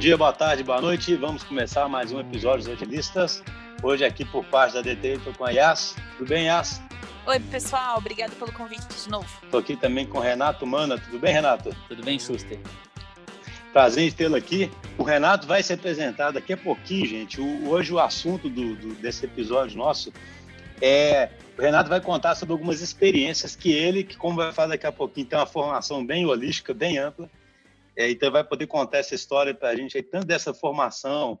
dia, boa tarde, boa noite. Vamos começar mais um episódio dos Agilistas. Hoje aqui por parte da DT, estou com a Yas. Tudo bem, Yas? Oi, pessoal. Obrigado pelo convite de novo. Estou aqui também com o Renato Mana. Tudo bem, Renato? Tudo bem, Schuster. Prazer em tê-lo aqui. O Renato vai se apresentar daqui a pouquinho, gente. O, hoje o assunto do, do, desse episódio nosso é... O Renato vai contar sobre algumas experiências que ele, que como vai falar daqui a pouquinho, tem uma formação bem holística, bem ampla, é, então vai poder contar essa história para a gente, aí, tanto dessa formação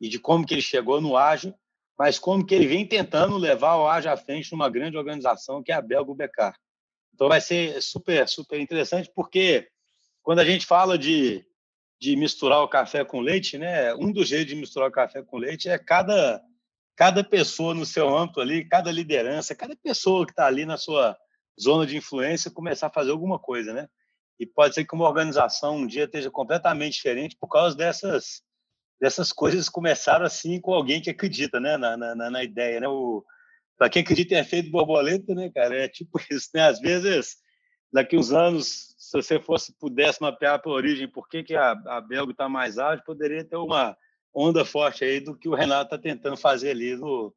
e de como que ele chegou no ágil, mas como que ele vem tentando levar o ágil à frente numa grande organização que é a Belgo Becar. Então vai ser super, super interessante, porque quando a gente fala de, de misturar o café com leite, né, um dos jeitos de misturar o café com leite é cada, cada pessoa no seu âmbito ali, cada liderança, cada pessoa que está ali na sua zona de influência começar a fazer alguma coisa, né? E pode ser que uma organização um dia esteja completamente diferente por causa dessas dessas coisas começaram assim com alguém que acredita, né, na, na, na ideia, né? O para quem acredita em efeito borboleta, né, cara, é tipo isso, né? Às vezes daqui uns anos, se você fosse pudesse mapear a origem, por que que a, a Belga está mais ágil, poderia ter uma onda forte aí do que o Renato está tentando fazer ali no,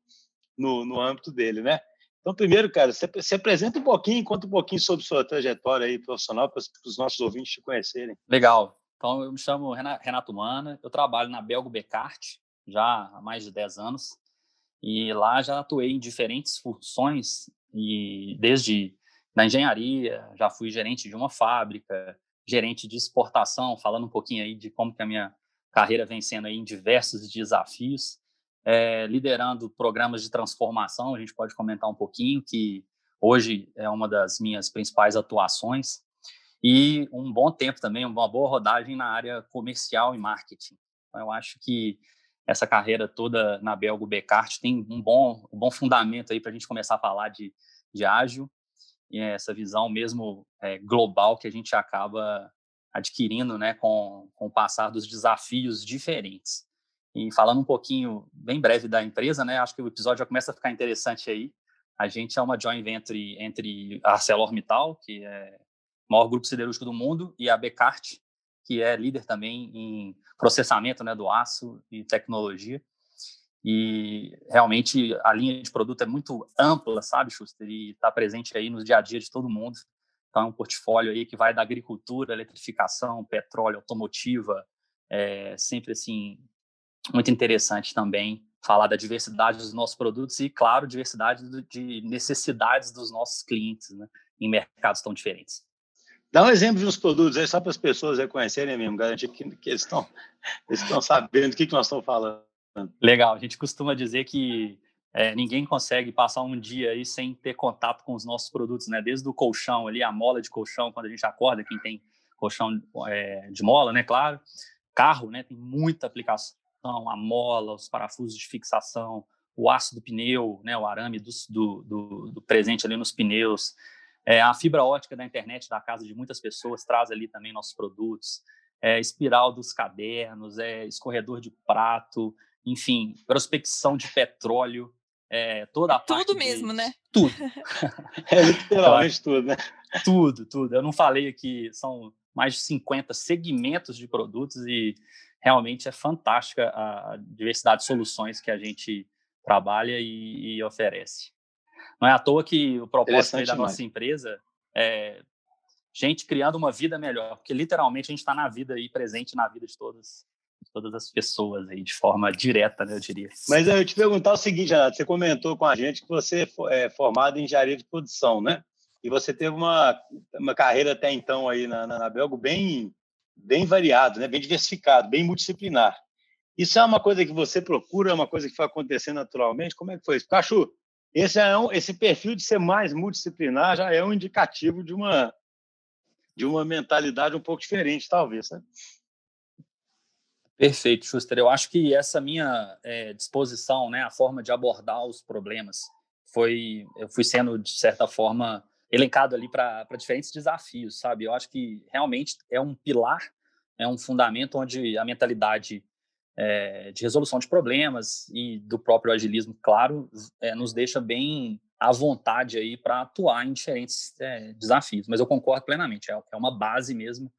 no, no âmbito dele, né? Então, primeiro, cara, você se apresenta um pouquinho, conta um pouquinho sobre sua trajetória aí profissional para os nossos ouvintes te conhecerem. Legal. Então, eu me chamo Renato Mana, eu trabalho na Belgo Becart já há mais de 10 anos e lá já atuei em diferentes funções e desde na engenharia, já fui gerente de uma fábrica, gerente de exportação, falando um pouquinho aí de como que a minha carreira vem sendo aí em diversos desafios é, liderando programas de transformação. A gente pode comentar um pouquinho, que hoje é uma das minhas principais atuações. E um bom tempo também, uma boa rodagem na área comercial e marketing. Então, eu acho que essa carreira toda na Belgo Becart tem um bom, um bom fundamento aí para a gente começar a falar de, de ágil e essa visão mesmo é, global que a gente acaba adquirindo né, com, com o passar dos desafios diferentes. E falando um pouquinho, bem breve, da empresa, né? Acho que o episódio já começa a ficar interessante aí. A gente é uma joint venture entre a ArcelorMittal, que é o maior grupo siderúrgico do mundo, e a Becart, que é líder também em processamento né, do aço e tecnologia. E realmente a linha de produto é muito ampla, sabe, Schuster? E está presente aí no dia a dia de todo mundo. Então, é um portfólio aí que vai da agricultura, eletrificação, petróleo, automotiva, é, sempre assim muito interessante também falar da diversidade dos nossos produtos e, claro, diversidade de necessidades dos nossos clientes né, em mercados tão diferentes. Dá um exemplo de uns produtos aí, só para as pessoas reconhecerem mesmo, garantir que, que eles estão eles sabendo do que, que nós estamos falando. Legal, a gente costuma dizer que é, ninguém consegue passar um dia aí sem ter contato com os nossos produtos, né? Desde o colchão ali, a mola de colchão, quando a gente acorda, quem tem colchão é, de mola, né? Claro. Carro, né? Tem muita aplicação a mola, os parafusos de fixação, o aço do pneu, né, o arame do, do, do, do presente ali nos pneus, é, a fibra ótica da internet da casa de muitas pessoas traz ali também nossos produtos, é, espiral dos cadernos, é, escorredor de prato, enfim, prospecção de petróleo, é, toda a Tudo mesmo, de... né? Tudo. é literalmente tudo, né? Tudo, tudo. Eu não falei aqui, são mais de 50 segmentos de produtos e realmente é fantástica a diversidade de soluções que a gente trabalha e, e oferece. Não é à toa que o propósito da nossa empresa é gente criando uma vida melhor, porque literalmente a gente está na vida aí, presente na vida de todas, todas as pessoas aí, de forma direta, né, eu diria. Mas eu te perguntar o seguinte, Renato, você comentou com a gente que você é formado em engenharia de produção, né? E você teve uma, uma carreira até então aí na, na, na Belgo bem bem variado, né? bem diversificado, bem multidisciplinar. Isso é uma coisa que você procura, é uma coisa que foi acontecendo naturalmente? Como é que foi isso? Cachu, esse, é um, esse perfil de ser mais multidisciplinar já é um indicativo de uma, de uma mentalidade um pouco diferente, talvez. Né? Perfeito, Schuster. Eu acho que essa minha é, disposição, né, a forma de abordar os problemas, foi, eu fui sendo, de certa forma, elencado ali para diferentes desafios, sabe? Eu acho que realmente é um pilar, é um fundamento onde a mentalidade é, de resolução de problemas e do próprio agilismo, claro, é, nos deixa bem à vontade aí para atuar em diferentes é, desafios. Mas eu concordo plenamente, é, é uma base mesmo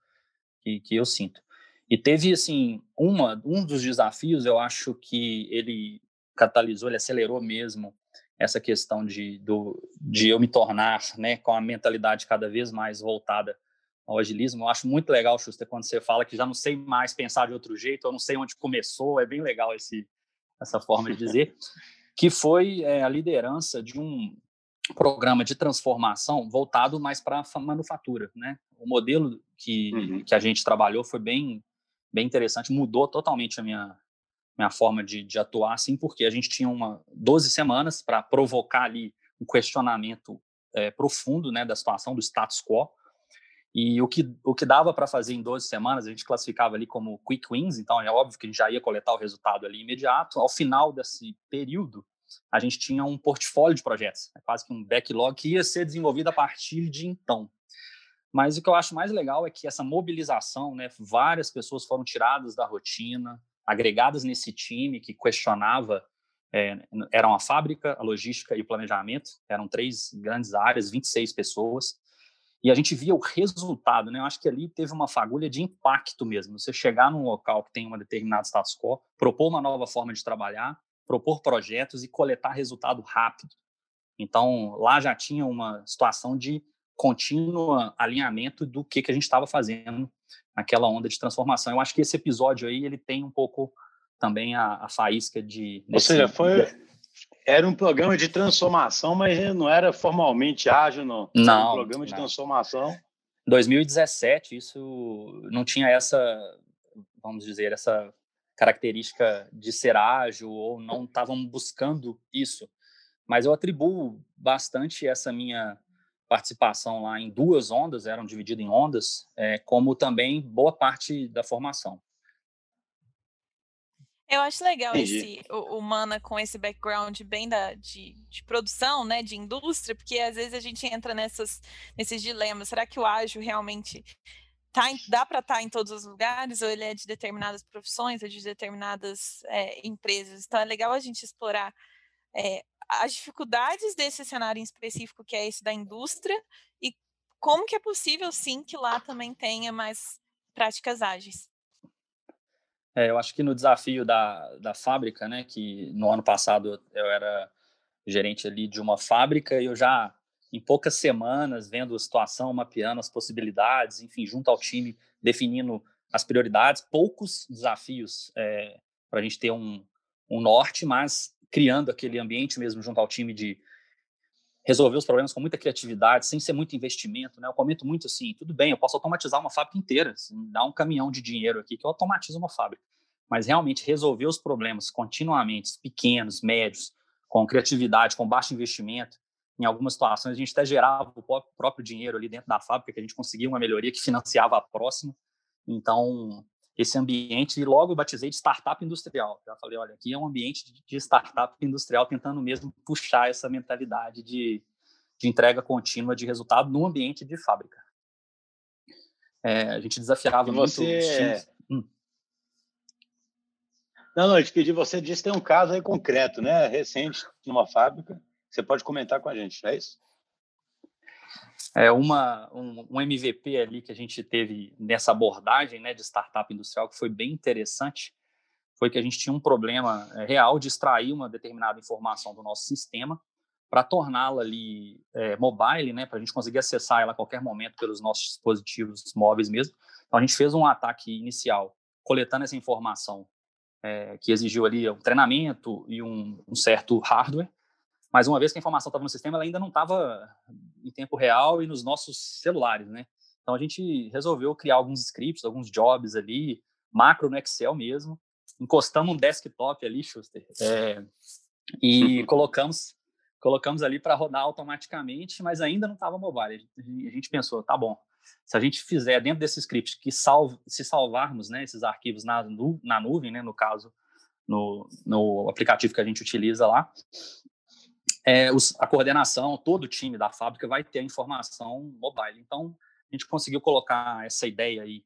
que, que eu sinto. E teve, assim, uma, um dos desafios, eu acho que ele catalisou, ele acelerou mesmo essa questão de, do, de eu me tornar né, com a mentalidade cada vez mais voltada ao agilismo. Eu acho muito legal, Schuster, quando você fala que já não sei mais pensar de outro jeito, eu não sei onde começou, é bem legal esse, essa forma de dizer, que foi é, a liderança de um programa de transformação voltado mais para a manufatura. Né? O modelo que, uhum. que a gente trabalhou foi bem, bem interessante, mudou totalmente a minha, minha forma de, de atuar, assim, porque a gente tinha uma 12 semanas para provocar ali um questionamento é, profundo né, da situação, do status quo. E o que, o que dava para fazer em 12 semanas, a gente classificava ali como quick wins, então é óbvio que a gente já ia coletar o resultado ali imediato. Ao final desse período, a gente tinha um portfólio de projetos, é quase que um backlog que ia ser desenvolvido a partir de então. Mas o que eu acho mais legal é que essa mobilização, né, várias pessoas foram tiradas da rotina, agregadas nesse time que questionava, é, eram a fábrica, a logística e o planejamento, eram três grandes áreas, 26 pessoas, e a gente via o resultado, né? Eu acho que ali teve uma fagulha de impacto mesmo. Você chegar num local que tem uma determinada status quo, propor uma nova forma de trabalhar, propor projetos e coletar resultado rápido. Então, lá já tinha uma situação de contínuo alinhamento do que, que a gente estava fazendo naquela onda de transformação. Eu acho que esse episódio aí ele tem um pouco também a, a faísca de. Ou seja, foi era um programa de transformação, mas não era formalmente ágil, não. Não. Era um programa de não. transformação. 2017, isso não tinha essa, vamos dizer, essa característica de ser ágil ou não estavam buscando isso. Mas eu atribuo bastante essa minha participação lá em duas ondas, eram divididas em ondas, é, como também boa parte da formação. Eu acho legal Entendi. esse o, o, Mana com esse background bem da, de, de, produção, né, de indústria, porque às vezes a gente entra nessas, nesses dilemas. Será que o ágil realmente tá em, dá para estar tá em todos os lugares ou ele é de determinadas profissões ou de determinadas é, empresas? Então é legal a gente explorar é, as dificuldades desse cenário em específico, que é esse da indústria, e como que é possível, sim, que lá também tenha mais práticas ágeis. É, eu acho que no desafio da, da fábrica, né, que no ano passado eu era gerente ali de uma fábrica e eu já, em poucas semanas, vendo a situação, mapeando as possibilidades, enfim, junto ao time, definindo as prioridades, poucos desafios é, para a gente ter um, um norte, mas criando aquele ambiente mesmo junto ao time de resolver os problemas com muita criatividade, sem ser muito investimento, né? Eu comento muito assim, tudo bem, eu posso automatizar uma fábrica inteira, assim, dar um caminhão de dinheiro aqui que eu automatizo uma fábrica, mas realmente resolver os problemas continuamente, pequenos, médios, com criatividade, com baixo investimento, em algumas situações a gente até gerava o próprio dinheiro ali dentro da fábrica, que a gente conseguia uma melhoria que financiava a próxima. Então, esse ambiente e logo batizei de startup industrial. Já falei, olha, aqui é um ambiente de startup industrial tentando mesmo puxar essa mentalidade de, de entrega contínua de resultado no ambiente de fábrica. É, a gente desafiava você... muito. Hum. Não, não, eu te pedi, você disse que tem um caso aí concreto, né? Recente, numa fábrica. Você pode comentar com a gente, é isso? É uma, um, um, MVP ali que a gente teve nessa abordagem né, de startup industrial que foi bem interessante foi que a gente tinha um problema é, real de extrair uma determinada informação do nosso sistema para torná-la ali é, mobile, né, para a gente conseguir acessar ela a qualquer momento pelos nossos dispositivos móveis mesmo. Então a gente fez um ataque inicial coletando essa informação é, que exigiu ali um treinamento e um, um certo hardware mas uma vez que a informação estava no sistema, ela ainda não estava em tempo real e nos nossos celulares, né? Então a gente resolveu criar alguns scripts, alguns jobs ali, macro no Excel mesmo, encostamos um desktop ali, Schuster, é, e colocamos colocamos ali para rodar automaticamente, mas ainda não estava mobile. A gente pensou, tá bom, se a gente fizer dentro desse script que salve, se salvarmos né, esses arquivos na, nu, na nuvem, né, no caso, no, no aplicativo que a gente utiliza lá, é, os, a coordenação, todo o time da fábrica vai ter a informação mobile. Então, a gente conseguiu colocar essa ideia aí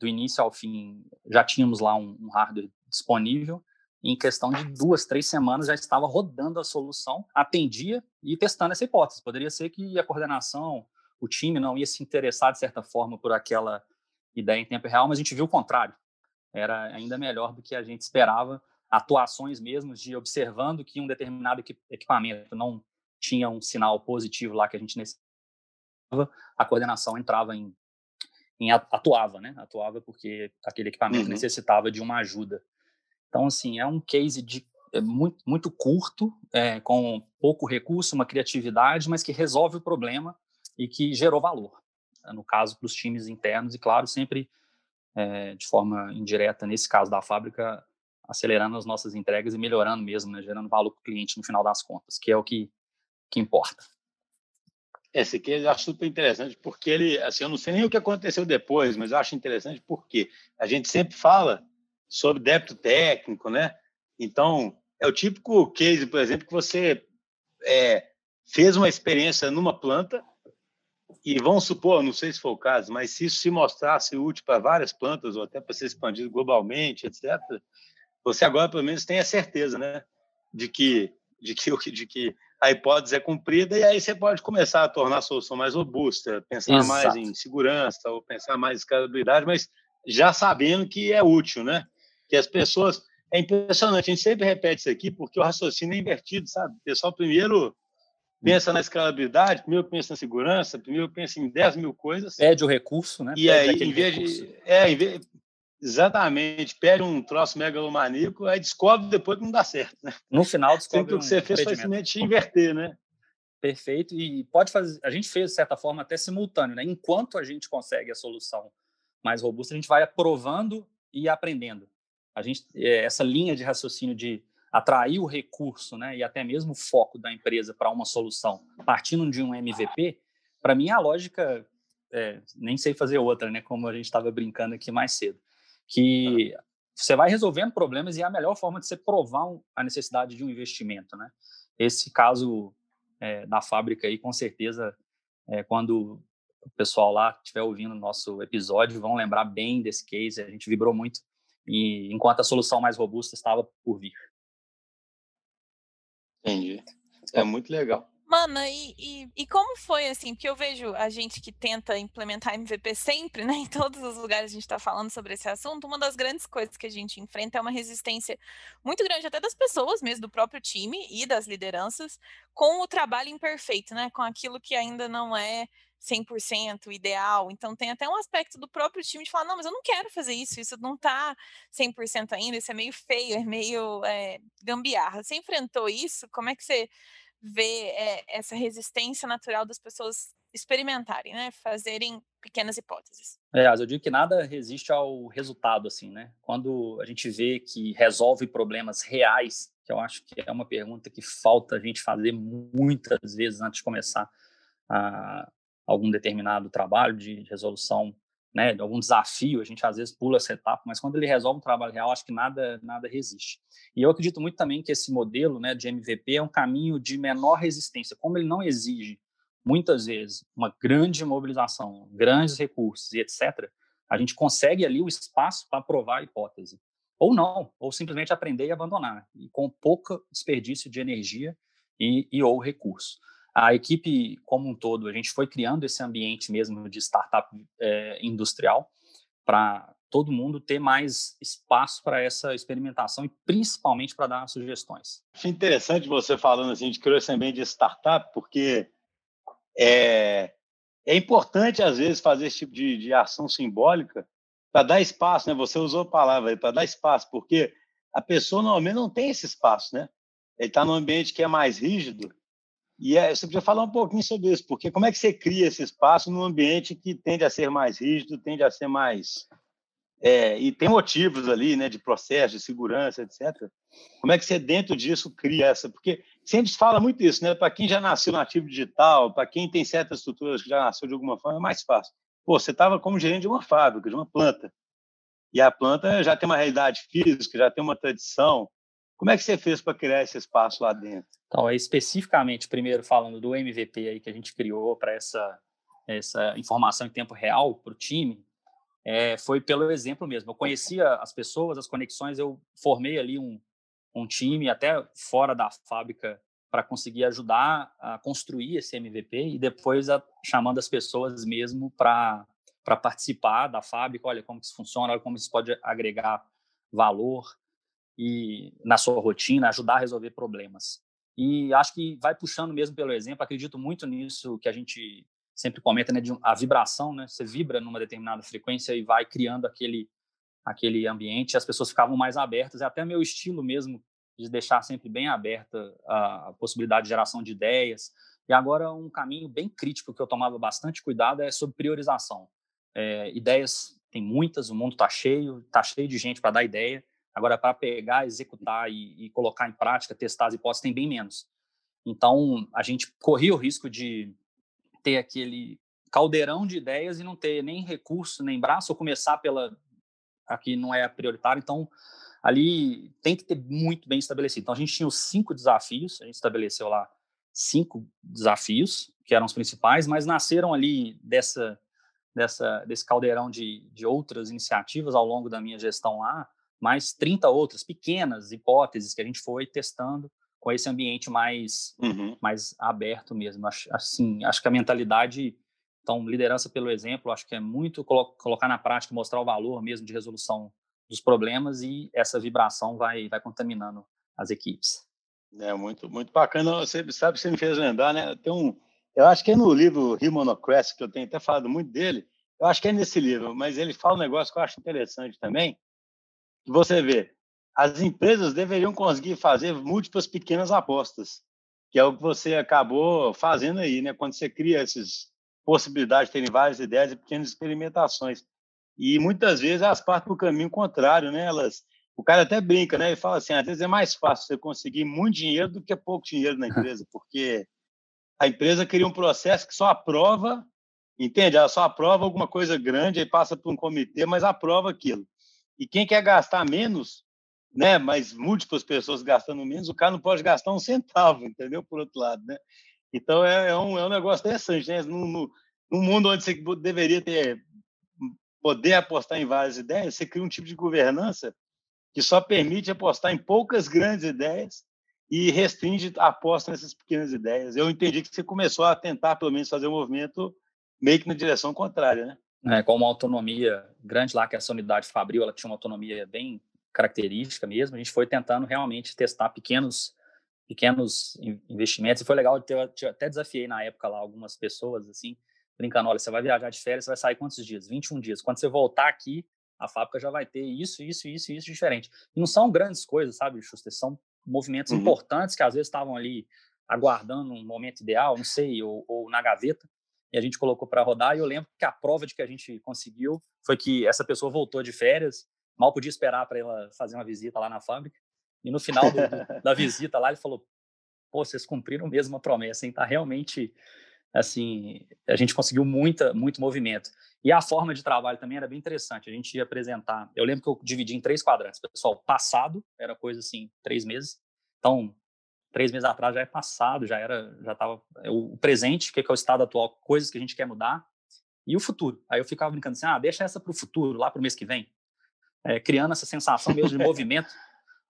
do início ao fim. Já tínhamos lá um, um hardware disponível. E em questão de duas, três semanas já estava rodando a solução, atendia e testando essa hipótese. Poderia ser que a coordenação, o time não ia se interessar de certa forma por aquela ideia em tempo real, mas a gente viu o contrário. era ainda melhor do que a gente esperava. Atuações mesmo de observando que um determinado equipamento não tinha um sinal positivo lá que a gente necessitava, a coordenação entrava em, em atuava, né? Atuava porque aquele equipamento uhum. necessitava de uma ajuda. Então, assim, é um case de é muito, muito curto, é, com pouco recurso, uma criatividade, mas que resolve o problema e que gerou valor. No caso, para os times internos, e claro, sempre é, de forma indireta, nesse caso da fábrica, acelerando as nossas entregas e melhorando mesmo, né, gerando valor para o cliente no final das contas, que é o que, que importa. Esse aqui eu acho super interessante, porque ele, assim, eu não sei nem o que aconteceu depois, mas eu acho interessante porque a gente sempre fala sobre débito técnico, né? Então, é o típico case, por exemplo, que você é, fez uma experiência numa planta e vamos supor, não sei se foi o caso, mas se isso se mostrasse útil para várias plantas ou até para ser expandido globalmente, etc., você agora pelo menos tem a certeza, né, de que de que de que a hipótese é cumprida e aí você pode começar a tornar a solução mais robusta, pensar Exato. mais em segurança ou pensar mais em escalabilidade, mas já sabendo que é útil, né? Que as pessoas é impressionante, a gente sempre repete isso aqui porque o raciocínio é invertido, sabe? O pessoal primeiro pensa na escalabilidade, primeiro pensa na segurança, primeiro pensa em 10 mil coisas. Pede o recurso, né? E pede aí, em vez recurso. de. É, em vez, exatamente, pede um troço megalomaníaco, aí descobre depois que não dá certo, né? No final, descobre. Sempre o que você fez foi simplesmente inverter, né? Perfeito. E pode fazer. A gente fez, de certa forma, até simultâneo, né? Enquanto a gente consegue a solução mais robusta, a gente vai aprovando e aprendendo a gente eh, essa linha de raciocínio de atrair o recurso, né, e até mesmo o foco da empresa para uma solução, partindo de um MVP, para mim a lógica é, nem sei fazer outra, né, como a gente estava brincando aqui mais cedo, que você vai resolvendo problemas e é a melhor forma de você provar a necessidade de um investimento, né? Esse caso é, da fábrica aí, com certeza, é, quando o pessoal lá estiver ouvindo o nosso episódio, vão lembrar bem desse case. A gente vibrou muito e enquanto a solução mais robusta estava por vir. Entendi. É muito legal. Mana, e, e, e, como foi assim? Porque eu vejo a gente que tenta implementar MVP sempre, né? Em todos os lugares a gente está falando sobre esse assunto. Uma das grandes coisas que a gente enfrenta é uma resistência muito grande, até das pessoas mesmo, do próprio time e das lideranças, com o trabalho imperfeito, né? Com aquilo que ainda não é 100% ideal. Então, tem até um aspecto do próprio time de falar: não, mas eu não quero fazer isso, isso não está 100% ainda, isso é meio feio, é meio é, gambiarra. Você enfrentou isso? Como é que você vê é, essa resistência natural das pessoas experimentarem, né? Fazerem pequenas hipóteses. É, eu digo que nada resiste ao resultado, assim, né? Quando a gente vê que resolve problemas reais, que eu acho que é uma pergunta que falta a gente fazer muitas vezes antes de começar a, algum determinado trabalho de resolução, né, de algum desafio, a gente às vezes pula essa etapa, mas quando ele resolve um trabalho real, acho que nada nada resiste. E eu acredito muito também que esse modelo, né, de MVP é um caminho de menor resistência, como ele não exige muitas vezes uma grande mobilização, grandes recursos e etc. A gente consegue ali o espaço para provar a hipótese. Ou não, ou simplesmente aprender e abandonar, e com pouco desperdício de energia e, e ou recurso a equipe como um todo, a gente foi criando esse ambiente mesmo de startup é, industrial para todo mundo ter mais espaço para essa experimentação e principalmente para dar sugestões. Acho interessante você falando assim de criar esse ambiente de startup, porque é, é importante às vezes fazer esse tipo de, de ação simbólica para dar espaço, né? Você usou a palavra aí, para dar espaço, porque a pessoa normalmente não tem esse espaço, né? Ele está num ambiente que é mais rígido e é, você podia falar um pouquinho sobre isso, porque como é que você cria esse espaço num ambiente que tende a ser mais rígido, tende a ser mais. É, e tem motivos ali, né, de processo, de segurança, etc. Como é que você, dentro disso, cria essa? Porque sempre se fala muito isso, né? Para quem já nasceu nativo digital, para quem tem certas estruturas que já nasceu de alguma forma, é mais fácil. Pô, você estava como gerente de uma fábrica, de uma planta. E a planta já tem uma realidade física, já tem uma tradição, como é que você fez para criar esse espaço lá dentro? Então, é especificamente, primeiro falando do MVP aí que a gente criou para essa, essa informação em tempo real para o time, é, foi pelo exemplo mesmo. Eu conhecia as pessoas, as conexões, eu formei ali um, um time até fora da fábrica para conseguir ajudar a construir esse MVP e depois a, chamando as pessoas mesmo para para participar da fábrica, olha como isso funciona, olha como isso pode agregar valor e na sua rotina, ajudar a resolver problemas. E acho que vai puxando mesmo pelo exemplo, acredito muito nisso que a gente sempre comenta, né, de a vibração, né? Você vibra numa determinada frequência e vai criando aquele aquele ambiente, as pessoas ficavam mais abertas, é até meu estilo mesmo de deixar sempre bem aberta a, possibilidade de geração de ideias. E agora um caminho bem crítico que eu tomava bastante cuidado é sobre priorização. É, ideias tem muitas, o mundo está cheio, está cheio de gente para dar ideia. Agora, para pegar, executar e, e, colocar em prática, testar as hipóteses, tem bem menos. Então, a gente corria o risco de ter aquele caldeirão de ideias e não ter nem recurso, nem braço, ou começar pela aqui não é prioritário. Então, ali tem que ter muito bem estabelecido. Então, a gente tinha os cinco desafios, a gente estabeleceu lá cinco desafios, que eram os principais, mas nasceram ali dessa, dessa, desse caldeirão de, de outras iniciativas ao longo da minha gestão lá, mais 30 outras pequenas hipóteses que a gente foi testando com esse ambiente mais, uhum. mais aberto mesmo. Assim, acho que a mentalidade, então, liderança pelo exemplo, acho que é muito colo colocar na prática, mostrar o valor mesmo de resolução dos problemas e essa vibração vai, vai contaminando as equipes. É muito, muito bacana. Você sabe, você me fez lembrar, né? Tem um, eu acho que é no livro Rimonocracy, que eu tenho até falado muito dele, eu acho que é nesse livro, mas ele fala um negócio que eu acho interessante também, você vê, as empresas deveriam conseguir fazer múltiplas pequenas apostas, que é o que você acabou fazendo aí, né? Quando você cria essas possibilidades de terem várias ideias e pequenas experimentações. E muitas vezes elas partem para o caminho contrário, né? Elas, o cara até brinca, né? E fala assim, às vezes é mais fácil você conseguir muito dinheiro do que pouco dinheiro na empresa, porque a empresa cria um processo que só aprova, entende? Ela só aprova alguma coisa grande, aí passa por um comitê, mas aprova aquilo. E quem quer gastar menos, né, mas múltiplas pessoas gastando menos, o cara não pode gastar um centavo, entendeu? Por outro lado, né? Então é, é um, é um negócio interessante, né? No, no, no mundo onde você deveria ter poder apostar em várias ideias, você cria um tipo de governança que só permite apostar em poucas grandes ideias e restringe a aposta nessas pequenas ideias. Eu entendi que você começou a tentar, pelo menos, fazer um movimento meio que na direção contrária, né? É, com uma autonomia grande lá, que essa unidade Fabril, ela tinha uma autonomia bem característica mesmo. A gente foi tentando realmente testar pequenos pequenos investimentos e foi legal eu até desafiei na época lá algumas pessoas assim brincando olha você vai viajar de férias você vai sair quantos dias 21 dias quando você voltar aqui a fábrica já vai ter isso isso isso isso diferente e não são grandes coisas sabe Schuster? são movimentos uhum. importantes que às vezes estavam ali aguardando um momento ideal não sei ou, ou na gaveta e a gente colocou para rodar. E eu lembro que a prova de que a gente conseguiu foi que essa pessoa voltou de férias, mal podia esperar para ela fazer uma visita lá na fábrica. E no final do, do, da visita lá, ele falou: Pô, vocês cumpriram mesmo a promessa, hein? Tá realmente assim, a gente conseguiu muita, muito movimento. E a forma de trabalho também era bem interessante. A gente ia apresentar. Eu lembro que eu dividi em três quadrantes. Pessoal, passado era coisa assim, três meses. Então, três meses atrás já é passado, já era, já estava é o presente, que é, que é o estado atual, coisas que a gente quer mudar, e o futuro. Aí eu ficava brincando assim, ah, deixa essa para o futuro, lá para o mês que vem, é, criando essa sensação mesmo de movimento,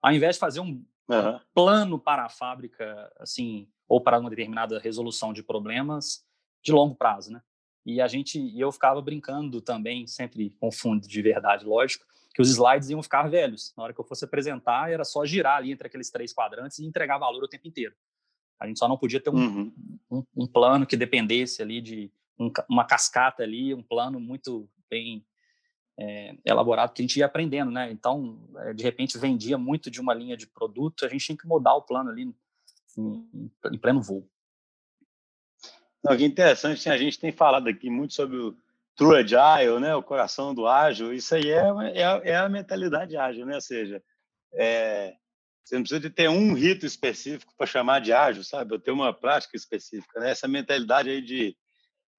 ao invés de fazer um uhum. plano para a fábrica, assim, ou para uma determinada resolução de problemas de longo prazo, né? E a gente, e eu ficava brincando também, sempre com fundo de verdade, lógico, que os slides iam ficar velhos. Na hora que eu fosse apresentar, era só girar ali entre aqueles três quadrantes e entregar valor o tempo inteiro. A gente só não podia ter um, uhum. um, um plano que dependesse ali de um, uma cascata ali, um plano muito bem é, elaborado que a gente ia aprendendo, né? Então, é, de repente, vendia muito de uma linha de produto, a gente tinha que mudar o plano ali em, em pleno voo. Não, que interessante, a gente tem falado aqui muito sobre o true agile, né? O coração do ágil. Isso aí é, é, é a mentalidade ágil, né? Ou seja, é, você não precisa de ter um rito específico para chamar de ágil, sabe? Ou ter uma prática específica, né? Essa mentalidade aí de,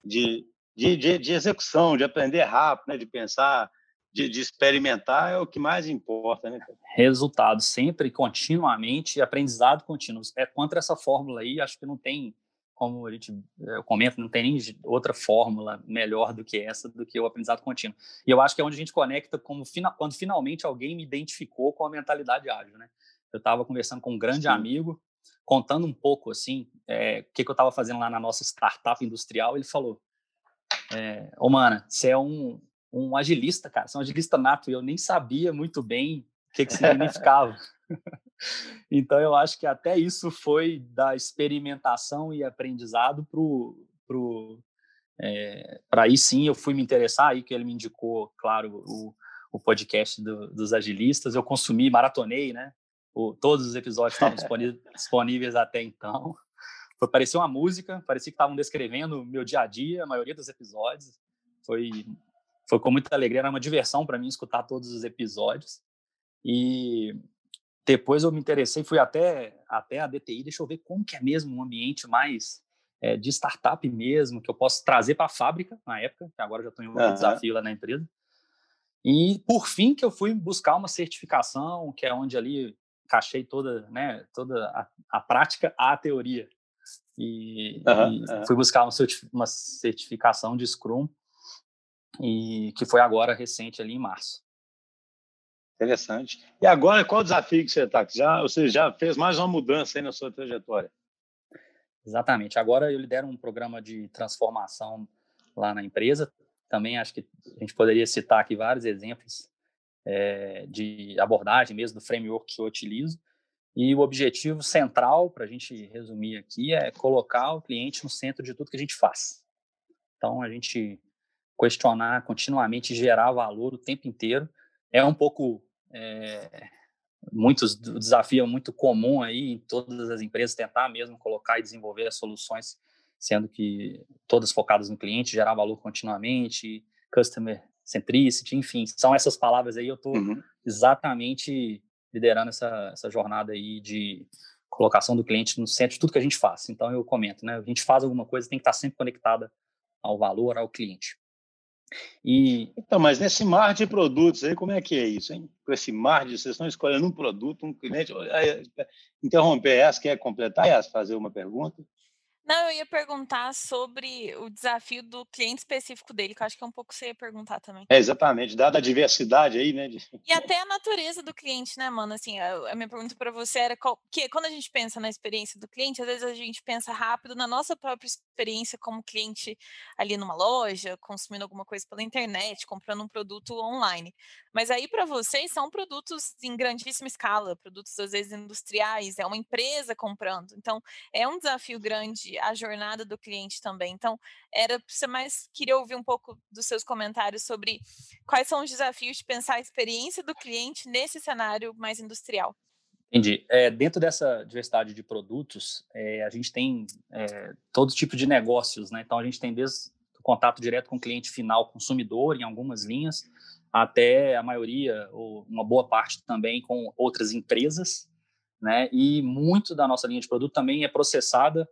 de, de, de, de execução, de aprender rápido, né? De pensar, de, de, experimentar é o que mais importa, né? Resultado sempre, continuamente, aprendizado contínuo. É contra essa fórmula aí, acho que não tem como a gente eu comento, não tem nem outra fórmula melhor do que essa, do que o aprendizado contínuo. E eu acho que é onde a gente conecta como quando finalmente alguém me identificou com a mentalidade ágil, né? Eu estava conversando com um grande Sim. amigo, contando um pouco assim, é, o que, que eu estava fazendo lá na nossa startup industrial. Ele falou: é, ô, mana, você é um, um agilista, cara, você é um agilista nato, e eu nem sabia muito bem o que, que significava. então, eu acho que até isso foi da experimentação e aprendizado pro, pro, é, para aí sim eu fui me interessar, aí que ele me indicou, claro, o, o podcast do, dos agilistas, eu consumi, maratonei, né? O, todos os episódios estavam disponíveis, disponíveis até então. Foi, parecia uma música, parecia que estavam descrevendo meu dia a dia, a maioria dos episódios. Foi, foi com muita alegria, era uma diversão para mim escutar todos os episódios. E depois eu me interessei, fui até, até a DTI, deixa eu ver como que é mesmo um ambiente mais é, de startup mesmo, que eu posso trazer para a fábrica na época, que agora já estou em um uhum. desafio lá na empresa. E por fim que eu fui buscar uma certificação, que é onde ali encaixei toda, né, toda a, a prática à teoria. E, uhum, e uhum. fui buscar uma certificação de Scrum, e que foi agora recente ali em março. Interessante. E agora, qual o desafio que você está? Já, você já fez mais uma mudança aí na sua trajetória? Exatamente. Agora eu lidero um programa de transformação lá na empresa. Também acho que a gente poderia citar aqui vários exemplos é, de abordagem mesmo do framework que eu utilizo. E o objetivo central, para a gente resumir aqui, é colocar o cliente no centro de tudo que a gente faz. Então, a gente questionar continuamente, gerar valor o tempo inteiro. É um pouco é, muitos o desafio é muito comum aí em todas as empresas tentar mesmo colocar e desenvolver as soluções, sendo que todas focadas no cliente, gerar valor continuamente, customer centricity, enfim, são essas palavras aí. Eu estou uhum. exatamente liderando essa, essa jornada aí de colocação do cliente no centro de tudo que a gente faz. Então eu comento, né? A gente faz alguma coisa tem que estar sempre conectada ao valor, ao cliente. E... Então, mas nesse mar de produtos aí, como é que é isso, hein? Com esse mar de, vocês estão escolhendo um produto, um cliente. Interromper essa, quer completar essa, fazer uma pergunta? Não, eu ia perguntar sobre o desafio do cliente específico dele, que eu acho que é um pouco você ia perguntar também. É, exatamente, dada a diversidade aí, né? E até a natureza do cliente, né, mano? Assim, a, a minha pergunta para você era qual, que quando a gente pensa na experiência do cliente, às vezes a gente pensa rápido na nossa própria experiência como cliente ali numa loja, consumindo alguma coisa pela internet, comprando um produto online. Mas aí para vocês são produtos em grandíssima escala, produtos às vezes industriais, é uma empresa comprando. Então, é um desafio grande a jornada do cliente também. Então, era você mais queria ouvir um pouco dos seus comentários sobre quais são os desafios de pensar a experiência do cliente nesse cenário mais industrial. Entendi. É, dentro dessa diversidade de produtos, é, a gente tem é, todo tipo de negócios, né? Então, a gente tem desde o contato direto com o cliente final, consumidor, em algumas linhas, até a maioria, ou uma boa parte também, com outras empresas, né? E muito da nossa linha de produto também é processada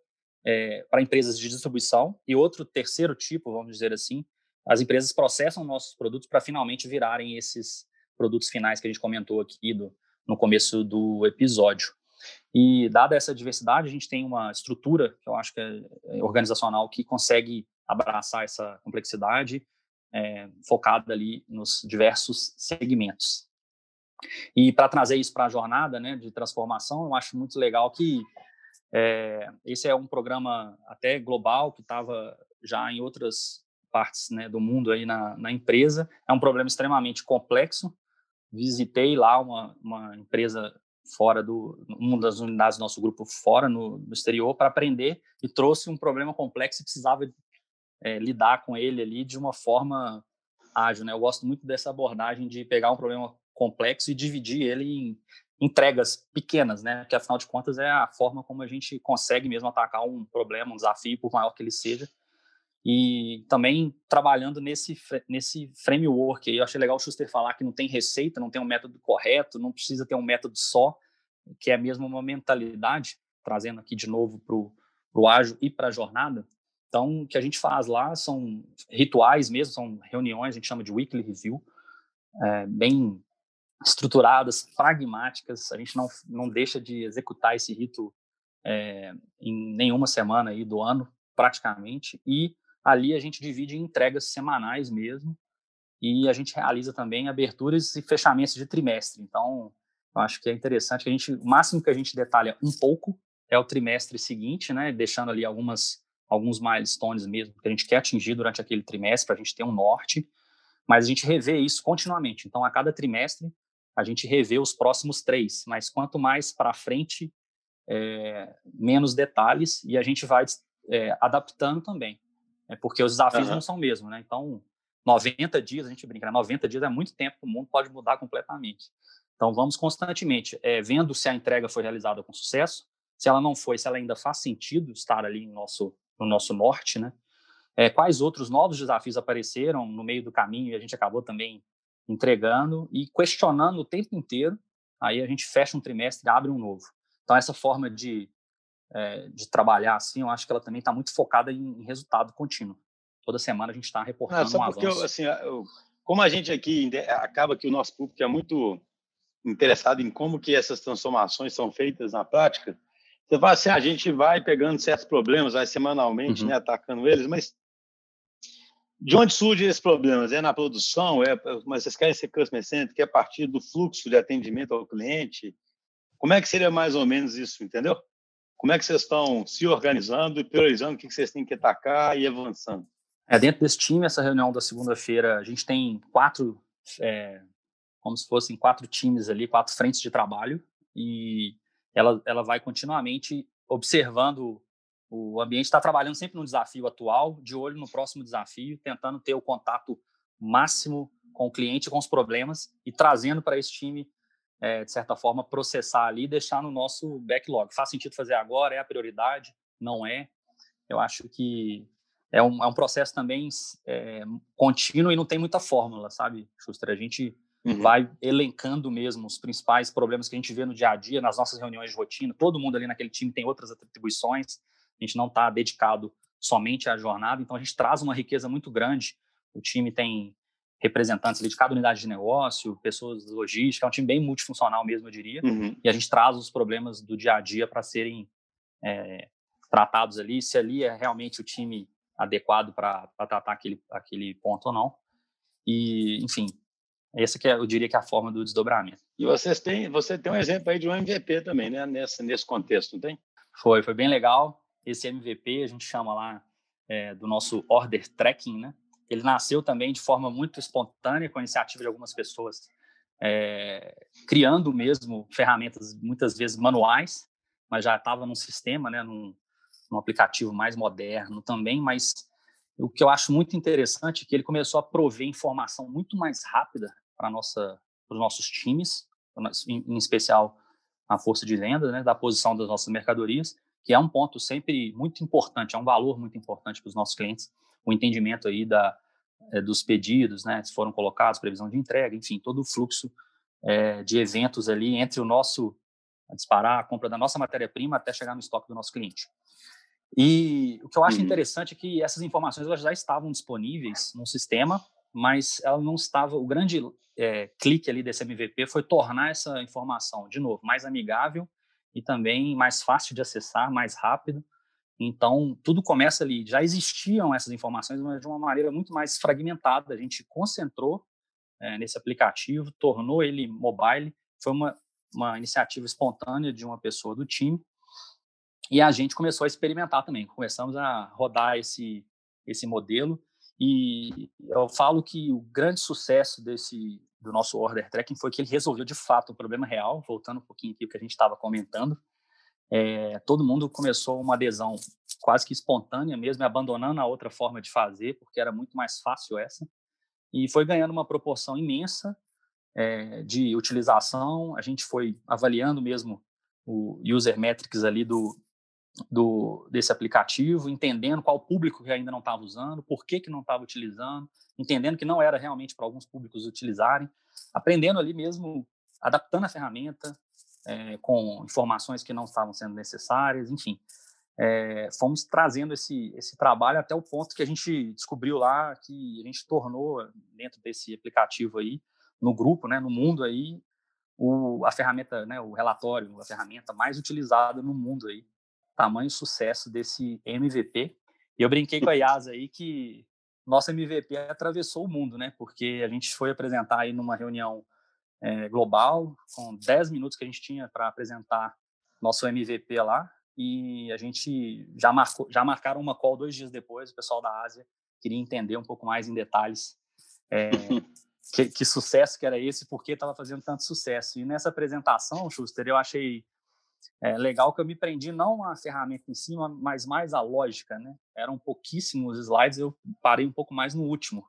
é, para empresas de distribuição e outro terceiro tipo, vamos dizer assim, as empresas processam nossos produtos para finalmente virarem esses produtos finais que a gente comentou aqui do, no começo do episódio. E dada essa diversidade, a gente tem uma estrutura que eu acho que é, é organizacional que consegue abraçar essa complexidade é, focada ali nos diversos segmentos. E para trazer isso para a jornada né, de transformação, eu acho muito legal que é, esse é um programa até global que estava já em outras partes né, do mundo aí na, na, empresa. É um problema extremamente complexo. Visitei lá uma, uma empresa fora do uma das unidades do nosso grupo fora no, no exterior para aprender e trouxe um problema complexo e precisava é, lidar com ele ali de uma forma ágil. Né? Eu gosto muito dessa abordagem de pegar um problema complexo e dividir ele em entregas pequenas, né? Que afinal de contas é a forma como a gente consegue mesmo atacar um problema, um desafio, por maior que ele seja. E também trabalhando nesse nesse framework. Eu achei legal o Schuster falar que não tem receita, não tem um método correto, não precisa ter um método só, que é mesmo uma mentalidade, trazendo aqui de novo para o ágil e para a jornada. Então, o que a gente faz lá são rituais mesmo, são reuniões, a gente chama de weekly review, é, bem estruturadas, pragmáticas. A gente não, não deixa de executar esse rito é, em nenhuma semana aí do ano, praticamente. E ali a gente divide em entregas semanais mesmo. E a gente realiza também aberturas e fechamentos de trimestre. Então, eu acho que é interessante que a gente, o máximo que a gente detalha um pouco é o trimestre seguinte, né? Deixando ali algumas alguns milestones mesmo que a gente quer atingir durante aquele trimestre para a gente ter um norte, mas a gente revê isso continuamente. Então, a cada trimestre, a gente revê os próximos três, mas quanto mais para frente, é, menos detalhes e a gente vai é, adaptando também, é, porque os desafios uhum. não são mesmo, né? Então, 90 dias, a gente brinca, né? 90 dias é muito tempo, o mundo pode mudar completamente. Então, vamos constantemente é, vendo se a entrega foi realizada com sucesso, se ela não foi, se ela ainda faz sentido estar ali no nosso, no nosso norte, né? É, quais outros novos desafios apareceram no meio do caminho e a gente acabou também entregando e questionando o tempo inteiro. Aí a gente fecha um trimestre e abre um novo. Então, essa forma de, é, de trabalhar assim, eu acho que ela também está muito focada em, em, resultado contínuo. Toda semana a gente está reportando Não, um porque avanço. Eu, assim, eu, como a gente aqui acaba que o nosso público é muito interessado em como que essas transformações são feitas na prática, você fala assim, a gente vai pegando certos problemas, vai semanalmente, uhum. né, atacando eles, mas de onde surgem esses problemas? É na produção? É, mas vocês querem ser customer centric? É a partir do fluxo de atendimento ao cliente? Como é que seria mais ou menos isso, entendeu? Como é que vocês estão se organizando e priorizando o que vocês têm que atacar e avançando? É, dentro desse time, essa reunião da segunda-feira, a gente tem quatro, é, como se fossem quatro times ali, quatro frentes de trabalho, e ela, ela vai continuamente observando o ambiente, está trabalhando sempre no desafio atual, de olho no próximo desafio, tentando ter o contato máximo com o cliente, com os problemas, e trazendo para esse time é, de certa forma, processar ali e deixar no nosso backlog. Faz sentido fazer agora? É a prioridade? Não é? Eu acho que é um, é um processo também é, contínuo e não tem muita fórmula, sabe, Schuster? A gente uhum. vai elencando mesmo os principais problemas que a gente vê no dia a dia, nas nossas reuniões de rotina. Todo mundo ali naquele time tem outras atribuições, a gente não está dedicado somente à jornada, então a gente traz uma riqueza muito grande. O time tem representantes ali de cada unidade de negócio, pessoas de logística, é um time bem multifuncional mesmo, eu diria, uhum. e a gente traz os problemas do dia a dia para serem é, tratados ali, se ali é realmente o time adequado para tratar aquele, aquele ponto ou não. E, enfim, essa que é, eu diria que é a forma do desdobramento. E vocês têm, você tem um exemplo aí de um MVP também, né, nesse, nesse contexto, não tem? Foi, foi bem legal. Esse MVP a gente chama lá é, do nosso order tracking, né? Ele nasceu também de forma muito espontânea, com a iniciativa de algumas pessoas, é, criando mesmo ferramentas, muitas vezes manuais, mas já estava num sistema, né, num, num aplicativo mais moderno também, mas o que eu acho muito interessante é que ele começou a prover informação muito mais rápida para os nossos times, em, em, especial a força de venda, né, da posição das nossas mercadorias, que é um ponto sempre muito importante, é um valor muito importante para os nossos clientes, o entendimento aí da, é, dos pedidos, né, se foram colocados, previsão de entrega, enfim, todo o fluxo é, de eventos ali entre o nosso a disparar a compra da nossa matéria-prima até chegar no estoque do nosso cliente. E o que eu acho uhum. interessante é que essas informações elas já estavam disponíveis no sistema, mas ela não estava. O grande é, clique ali desse MVP foi tornar essa informação, de novo, mais amigável e também mais fácil de acessar, mais rápido então, tudo começa ali. Já existiam essas informações, mas de uma maneira muito mais fragmentada. A gente concentrou é, nesse aplicativo, tornou ele mobile. Foi uma, uma iniciativa espontânea de uma pessoa do time. E a gente começou a experimentar também. Começamos a rodar esse, esse modelo. E eu falo que o grande sucesso desse do nosso order tracking foi que ele resolveu de fato o problema real, voltando um pouquinho aqui o que a gente estava comentando, é, todo mundo começou uma adesão quase que espontânea mesmo, abandonando a outra forma de fazer, porque era muito mais fácil essa, e foi ganhando uma proporção imensa é, de utilização. A gente foi avaliando mesmo o user metrics ali do, do desse aplicativo, entendendo qual público que ainda não estava usando, por que, que não estava utilizando, entendendo que não era realmente para alguns públicos utilizarem, aprendendo ali mesmo, adaptando a ferramenta, é, com informações que não estavam sendo necessárias, enfim. É, fomos trazendo esse, esse trabalho até o ponto que a gente descobriu lá que a gente tornou dentro desse aplicativo aí, no grupo, né, no mundo aí, o, a ferramenta, né, o relatório, a ferramenta mais utilizada no mundo aí, tamanho sucesso desse MVP. E eu brinquei com a Yasa aí que nosso MVP atravessou o mundo, né, porque a gente foi apresentar aí numa reunião é, global, com 10 minutos que a gente tinha para apresentar nosso MVP lá. e a gente já marcou, já marcaram uma call dois dias depois. O pessoal da Ásia queria entender um pouco mais em detalhes é, que, que, sucesso que era esse, por que estava fazendo tanto sucesso. E nessa apresentação, Schuster, eu achei é, legal que eu me prendi não a ferramenta em cima, mas mais a lógica, né? Eram pouquíssimos slides, eu parei um pouco mais no último,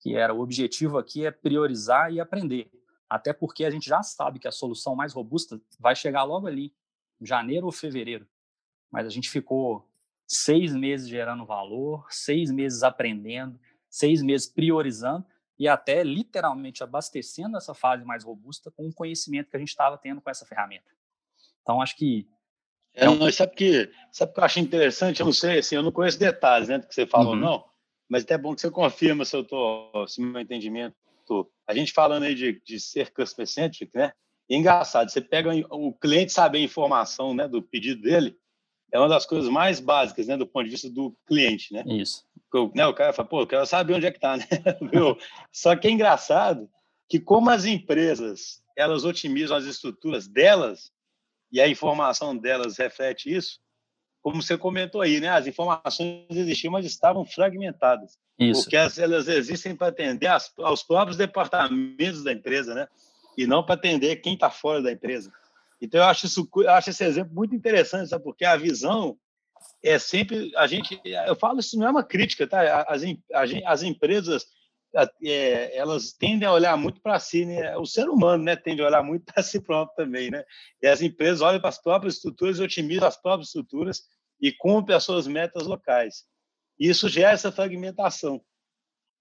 que era o objetivo aqui é priorizar e aprender. Até porque a gente já sabe que a solução mais robusta vai chegar logo ali, janeiro ou fevereiro. Mas a gente ficou seis meses gerando valor, seis meses aprendendo, seis meses priorizando e até literalmente abastecendo essa fase mais robusta com o conhecimento que a gente estava tendo com essa ferramenta. Então, acho que. É, é um... sabe, que, sabe que eu acho interessante? Eu não sei, assim, eu não conheço detalhes né, do que você falou, uhum. não, mas até é bom que você confirma se eu tô, se meu entendimento. Tô. A gente falando aí de, de ser customer centric, né? E é engraçado, você pega o cliente saber a informação né, do pedido dele, é uma das coisas mais básicas, né, do ponto de vista do cliente, né? Isso. O, né, o cara fala, pô, eu quero saber onde é que tá, né? Só que é engraçado que como as empresas, elas otimizam as estruturas delas e a informação delas reflete isso, como você comentou aí, né? As informações existiam, mas estavam fragmentadas. Isso. Porque elas existem para atender aos próprios departamentos da empresa, né? E não para atender quem está fora da empresa. Então, eu acho, isso, eu acho esse exemplo muito interessante, sabe? porque a visão é sempre. a gente Eu falo isso não é uma crítica, tá? As, as empresas é, elas tendem a olhar muito para si, né? O ser humano, né, tende a olhar muito para si próprio também, né? E as empresas olham para as próprias estruturas, otimizam as próprias estruturas e cumprem as suas metas locais. E isso gera essa fragmentação.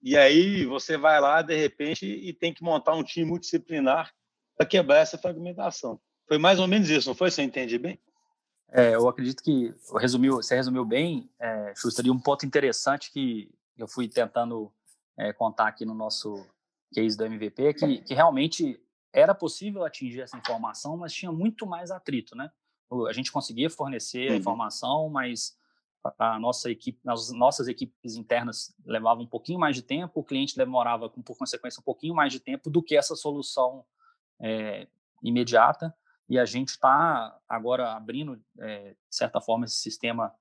E aí você vai lá de repente e tem que montar um time multidisciplinar para quebrar essa fragmentação. Foi mais ou menos isso, não foi? Você entende bem? É, eu acredito que resumiu, você resumiu bem, é, um ponto interessante que eu fui tentando é, contar aqui no nosso case do MVP que, que realmente era possível atingir essa informação, mas tinha muito mais atrito, né? A gente conseguia fornecer a uhum. informação, mas a nossa equipe, as nossas equipes internas levavam um pouquinho mais de tempo, o cliente demorava, por consequência, um pouquinho mais de tempo do que essa solução é, imediata e a gente está agora abrindo, é, de certa forma, esse sistema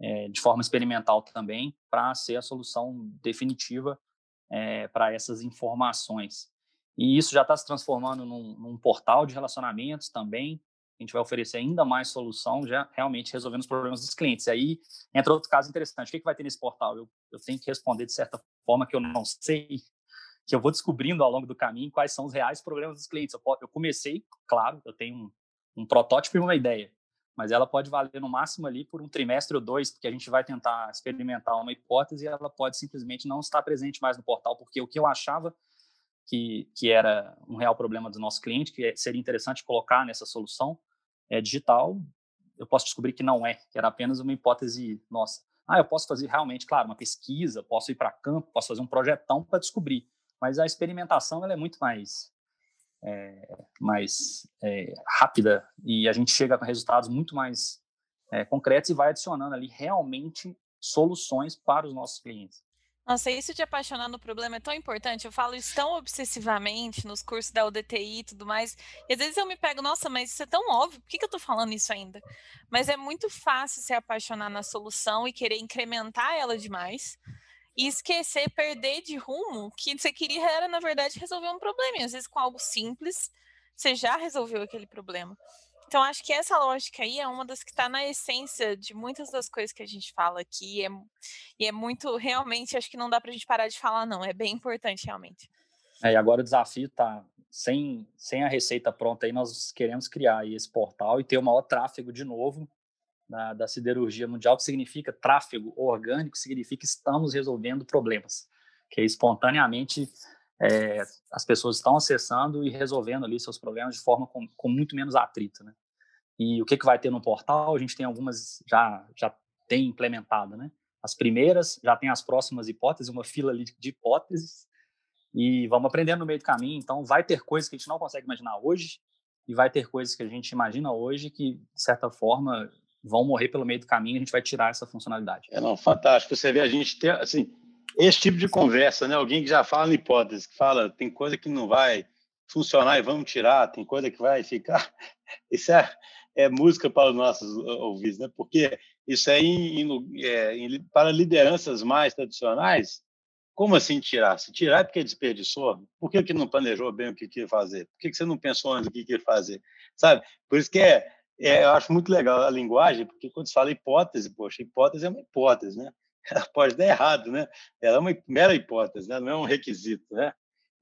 é, de forma experimental também para ser a solução definitiva é, para essas informações. E isso já está se transformando num, num, portal de relacionamentos também. A gente vai oferecer ainda mais solução, já realmente resolvendo os problemas dos clientes. E aí entra outro caso interessante. O que, que vai ter nesse portal? Eu, eu tenho que responder de certa forma que eu não sei, que eu vou descobrindo ao longo do caminho quais são os reais problemas dos clientes. Eu, eu comecei, claro, eu tenho um, um protótipo e uma ideia, mas ela pode valer no máximo ali por um trimestre ou dois, porque a gente vai tentar experimentar uma hipótese e ela pode simplesmente não estar presente mais no portal, porque o que eu achava que, que era um real problema do nosso cliente, que seria interessante colocar nessa solução é, digital, eu posso descobrir que não é, que era apenas uma hipótese nossa. Ah, eu posso fazer realmente, claro, uma pesquisa, posso ir para campo, posso fazer um projetão para descobrir, mas a experimentação ela é muito mais é, mais é, rápida e a gente chega com resultados muito mais é, concretos e vai adicionando ali realmente soluções para os nossos clientes. Nossa, isso de apaixonar no problema é tão importante. Eu falo isso tão obsessivamente nos cursos da UDTI e tudo mais. E às vezes eu me pego, nossa, mas isso é tão óbvio, por que, que eu estou falando isso ainda? Mas é muito fácil se apaixonar na solução e querer incrementar ela demais e esquecer, perder de rumo que você queria era, na verdade, resolver um problema. E às vezes, com algo simples, você já resolveu aquele problema. Então, acho que essa lógica aí é uma das que está na essência de muitas das coisas que a gente fala aqui. E é, e é muito, realmente, acho que não dá para a gente parar de falar, não. É bem importante, realmente. É, e agora o desafio está sem, sem a receita pronta aí, nós queremos criar esse portal e ter o maior tráfego de novo da, da siderurgia mundial, que significa tráfego orgânico, significa estamos resolvendo problemas, que espontaneamente é, as pessoas estão acessando e resolvendo ali seus problemas de forma com, com muito menos atrito, né? E o que, que vai ter no portal? A gente tem algumas já já tem implementado, né? As primeiras, já tem as próximas hipóteses, uma fila ali de hipóteses, e vamos aprendendo no meio do caminho. Então, vai ter coisas que a gente não consegue imaginar hoje, e vai ter coisas que a gente imagina hoje que, de certa forma, vão morrer pelo meio do caminho, a gente vai tirar essa funcionalidade. É não, fantástico. Você vê a gente ter assim, esse tipo de conversa, né? Alguém que já fala em hipótese, que fala, tem coisa que não vai funcionar e vamos tirar, tem coisa que vai ficar. Isso é, é música para os nossos ouvidos, né? Porque isso aí, em, é, em, para lideranças mais tradicionais, como assim tirar? Se tirar é porque desperdiçou? Por que, que não planejou bem o que queria fazer? Por que, que você não pensou antes o que queria fazer? Sabe? Por isso que é, é, eu acho muito legal a linguagem, porque quando se fala hipótese, poxa, hipótese é uma hipótese, né? Ela pode dar errado, né? Ela é uma mera hipótese, né? não é um requisito, né?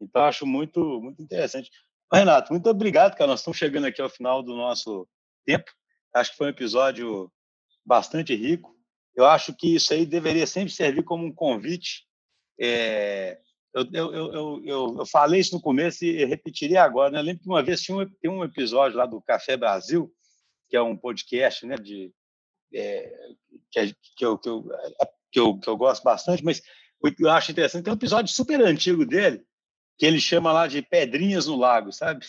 Então, acho muito, muito interessante. Renato, muito obrigado, cara. Nós estamos chegando aqui ao final do nosso tempo. Acho que foi um episódio bastante rico. Eu acho que isso aí deveria sempre servir como um convite. É, eu, eu, eu, eu, eu falei isso no começo e repetiria agora. Né? Eu lembro que uma vez tinha um, um episódio lá do Café Brasil, que é um podcast né, de, é, que, é, que, eu, que, eu, que, eu, que eu gosto bastante, mas eu acho interessante. Tem um episódio super antigo dele, que ele chama lá de pedrinhas no lago, sabe?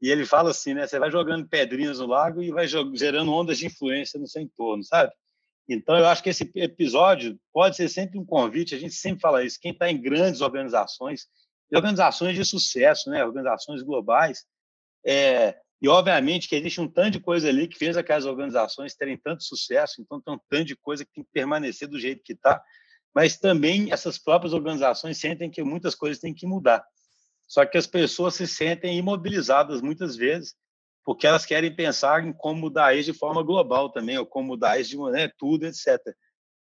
E ele fala assim, né? Você vai jogando pedrinhas no lago e vai gerando ondas de influência no seu entorno, sabe? Então, eu acho que esse episódio pode ser sempre um convite, a gente sempre fala isso, quem está em grandes organizações, organizações de sucesso, né? organizações globais, é, e obviamente que existe um tanto de coisa ali que fez aquelas organizações terem tanto sucesso, então tem um tanto de coisa que tem que permanecer do jeito que está, mas também essas próprias organizações sentem que muitas coisas têm que mudar. Só que as pessoas se sentem imobilizadas muitas vezes, porque elas querem pensar em como mudar isso de forma global também, ou como mudar isso de né, tudo, etc.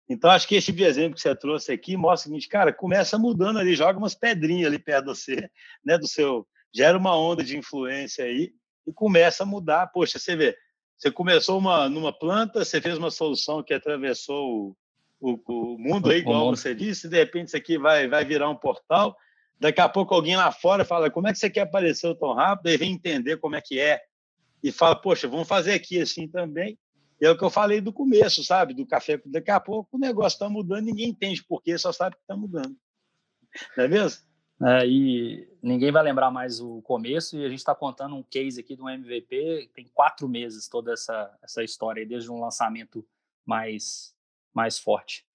Então, acho que esse exemplo que você trouxe aqui mostra o seguinte, cara, começa mudando ali, joga umas pedrinhas ali perto de você, né, do seu, gera uma onda de influência aí e começa a mudar. Poxa, você vê, você começou uma, numa planta, você fez uma solução que atravessou o, o, o mundo aí, igual você disse, de repente isso aqui vai, vai virar um portal, Daqui a pouco alguém lá fora fala: como é que você quer aparecer tão rápido? Aí vem entender como é que é. E fala: poxa, vamos fazer aqui assim também. E é o que eu falei do começo, sabe? Do café. Daqui a pouco o negócio está mudando, ninguém entende por quê, só sabe que está mudando. Não é mesmo? É, e ninguém vai lembrar mais o começo, e a gente está contando um case aqui de um MVP, tem quatro meses toda essa, essa história, desde um lançamento mais, mais forte.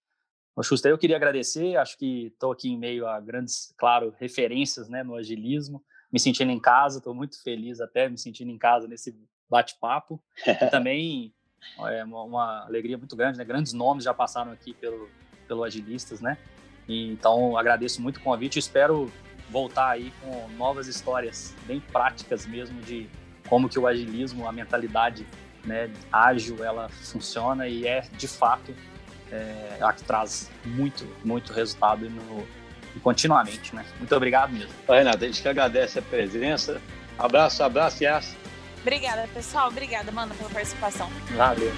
O Schuster, eu queria agradecer, acho que estou aqui em meio a grandes, claro, referências né, no agilismo, me sentindo em casa, estou muito feliz até me sentindo em casa nesse bate-papo. E também é uma, uma, alegria muito grande, né? Grandes nomes já passaram aqui pelo, pelo Agilistas, né? E, então, agradeço muito o convite espero voltar aí com novas histórias bem práticas mesmo de como que o agilismo, a mentalidade né, ágil, ela funciona e é, de fato, é, a que traz muito, muito resultado no, continuamente, né? Muito obrigado mesmo. Renata, a gente que agradece a presença. Abraço, abraço, Yas. Obrigada, pessoal. Obrigada, mano, pela participação. Valeu.